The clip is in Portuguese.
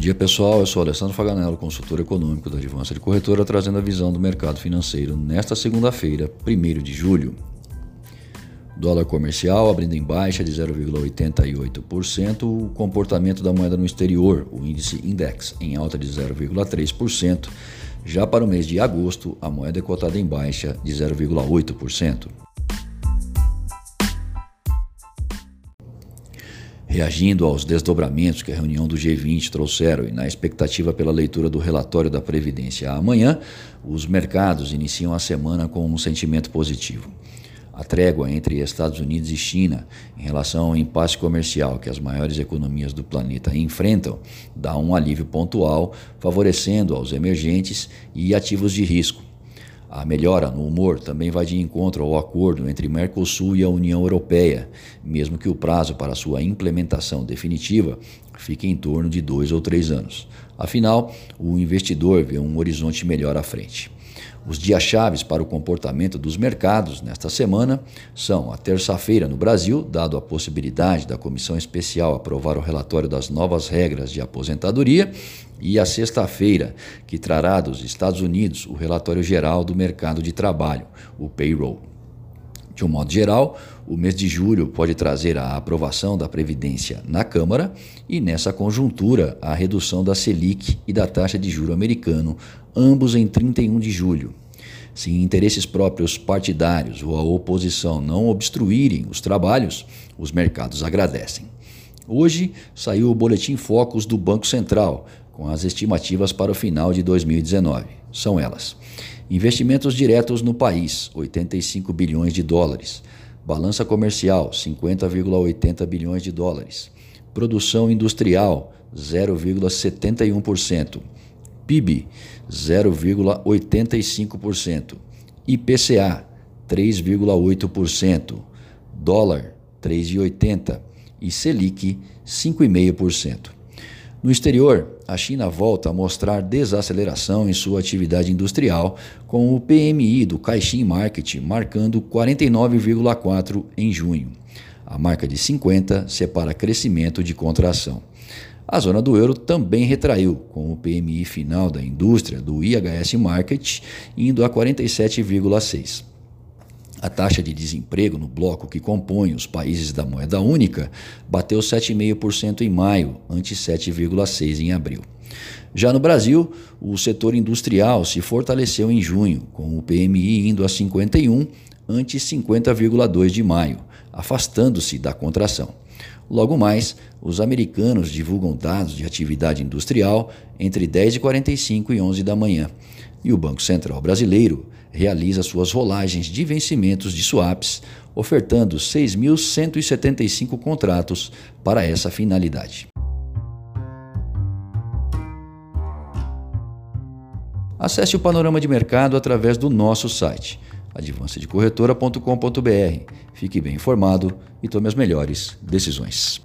dia pessoal, eu sou Alessandro Faganello, consultor econômico da Advança de Corretora, trazendo a visão do mercado financeiro nesta segunda-feira, 1 de julho. Dólar comercial abrindo em baixa de 0,88%, o comportamento da moeda no exterior, o índice index, em alta de 0,3%. Já para o mês de agosto, a moeda é cotada em baixa de 0,8%. Reagindo aos desdobramentos que a reunião do G20 trouxeram e na expectativa pela leitura do relatório da Previdência amanhã, os mercados iniciam a semana com um sentimento positivo. A trégua entre Estados Unidos e China em relação ao impasse comercial que as maiores economias do planeta enfrentam dá um alívio pontual, favorecendo aos emergentes e ativos de risco a melhora no humor também vai de encontro ao acordo entre Mercosul e a União Europeia, mesmo que o prazo para sua implementação definitiva fique em torno de dois ou três anos. Afinal, o investidor vê um horizonte melhor à frente. Os dias chaves para o comportamento dos mercados nesta semana são a terça-feira no Brasil, dado a possibilidade da comissão especial aprovar o relatório das novas regras de aposentadoria, e a sexta-feira, que trará dos Estados Unidos o relatório geral do mercado de trabalho, o payroll. De um modo geral, o mês de julho pode trazer a aprovação da Previdência na Câmara e, nessa conjuntura, a redução da Selic e da taxa de juro americano, ambos em 31 de julho. Se interesses próprios partidários ou a oposição não obstruírem os trabalhos, os mercados agradecem. Hoje saiu o Boletim Focus do Banco Central, com as estimativas para o final de 2019. São elas: investimentos diretos no país, 85 bilhões de dólares. Balança comercial, 50,80 bilhões de dólares. Produção industrial, 0,71%. PIB, 0,85%. IPCA, 3,8%. Dólar, 3,80%. E Selic, 5,5%. No exterior, a China volta a mostrar desaceleração em sua atividade industrial, com o PMI do Caixin Market marcando 49,4 em junho. A marca de 50 separa crescimento de contração. A zona do euro também retraiu, com o PMI final da indústria do IHS Market indo a 47,6. A taxa de desemprego no bloco que compõe os países da moeda única bateu 7,5% em maio, ante 7,6% em abril. Já no Brasil, o setor industrial se fortaleceu em junho, com o PMI indo a 51, ante 50,2 de maio, afastando-se da contração. Logo mais, os americanos divulgam dados de atividade industrial entre 10h45 e 11 da manhã, e o Banco Central Brasileiro realiza suas rolagens de vencimentos de swaps, ofertando 6.175 contratos para essa finalidade. Acesse o panorama de mercado através do nosso site, advancedecorretora.com.br. Fique bem informado e tome as melhores decisões.